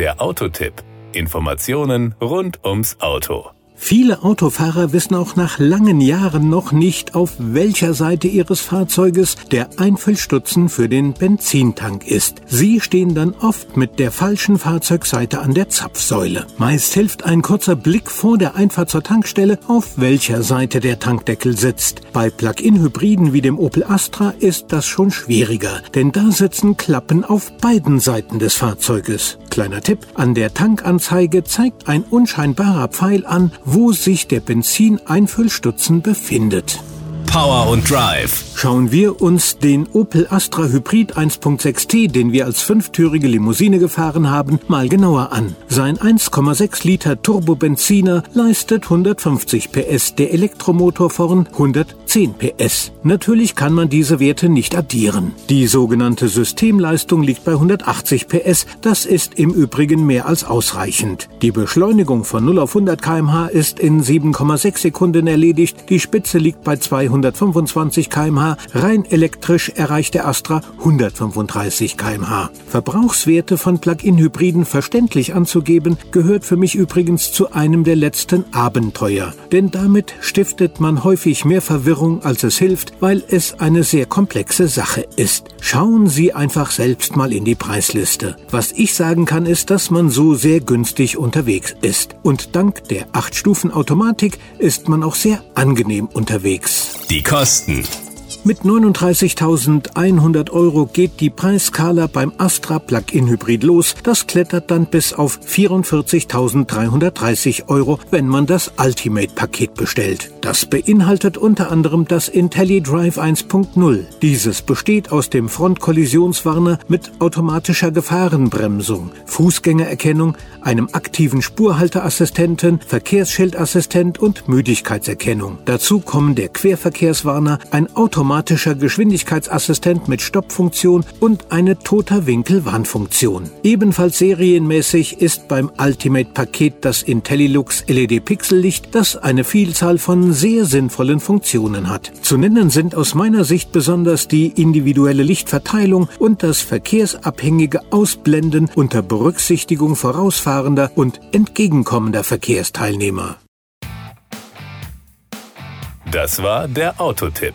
Der Autotipp. Informationen rund ums Auto. Viele Autofahrer wissen auch nach langen Jahren noch nicht, auf welcher Seite ihres Fahrzeuges der Einfüllstutzen für den Benzintank ist. Sie stehen dann oft mit der falschen Fahrzeugseite an der Zapfsäule. Meist hilft ein kurzer Blick vor der Einfahrt zur Tankstelle, auf welcher Seite der Tankdeckel sitzt. Bei Plug-in-Hybriden wie dem Opel Astra ist das schon schwieriger, denn da sitzen Klappen auf beiden Seiten des Fahrzeuges. Kleiner Tipp, an der Tankanzeige zeigt ein unscheinbarer Pfeil an, wo sich der Benzineinfüllstutzen befindet. Power und Drive. Schauen wir uns den Opel Astra Hybrid 1.6T, den wir als fünftürige Limousine gefahren haben, mal genauer an. Sein 1,6 Liter Turbobenziner leistet 150 PS, der Elektromotor vorn 110 PS. Natürlich kann man diese Werte nicht addieren. Die sogenannte Systemleistung liegt bei 180 PS, das ist im Übrigen mehr als ausreichend. Die Beschleunigung von 0 auf 100 kmh ist in 7,6 Sekunden erledigt, die Spitze liegt bei 200 125 kmh, rein elektrisch erreicht der Astra 135 kmh. Verbrauchswerte von Plug-in-Hybriden verständlich anzugeben, gehört für mich übrigens zu einem der letzten Abenteuer. Denn damit stiftet man häufig mehr Verwirrung, als es hilft, weil es eine sehr komplexe Sache ist. Schauen Sie einfach selbst mal in die Preisliste. Was ich sagen kann, ist, dass man so sehr günstig unterwegs ist. Und dank der 8-Stufen-Automatik ist man auch sehr angenehm unterwegs. Die Kosten. Mit 39.100 Euro geht die Preiskala beim Astra Plug-in Hybrid los. Das klettert dann bis auf 44.330 Euro, wenn man das Ultimate-Paket bestellt. Das beinhaltet unter anderem das IntelliDrive 1.0. Dieses besteht aus dem Frontkollisionswarner mit automatischer Gefahrenbremsung, Fußgängererkennung, einem aktiven Spurhalteassistenten, Verkehrsschildassistent und Müdigkeitserkennung. Dazu kommen der Querverkehrswarner, ein automatischer Geschwindigkeitsassistent mit Stoppfunktion und eine toter Winkelwarnfunktion. Ebenfalls serienmäßig ist beim Ultimate-Paket das IntelliLux LED-Pixellicht, das eine Vielzahl von sehr sinnvollen Funktionen hat. Zu nennen sind aus meiner Sicht besonders die individuelle Lichtverteilung und das verkehrsabhängige Ausblenden unter Berücksichtigung vorausfahrender und entgegenkommender Verkehrsteilnehmer. Das war der Autotipp.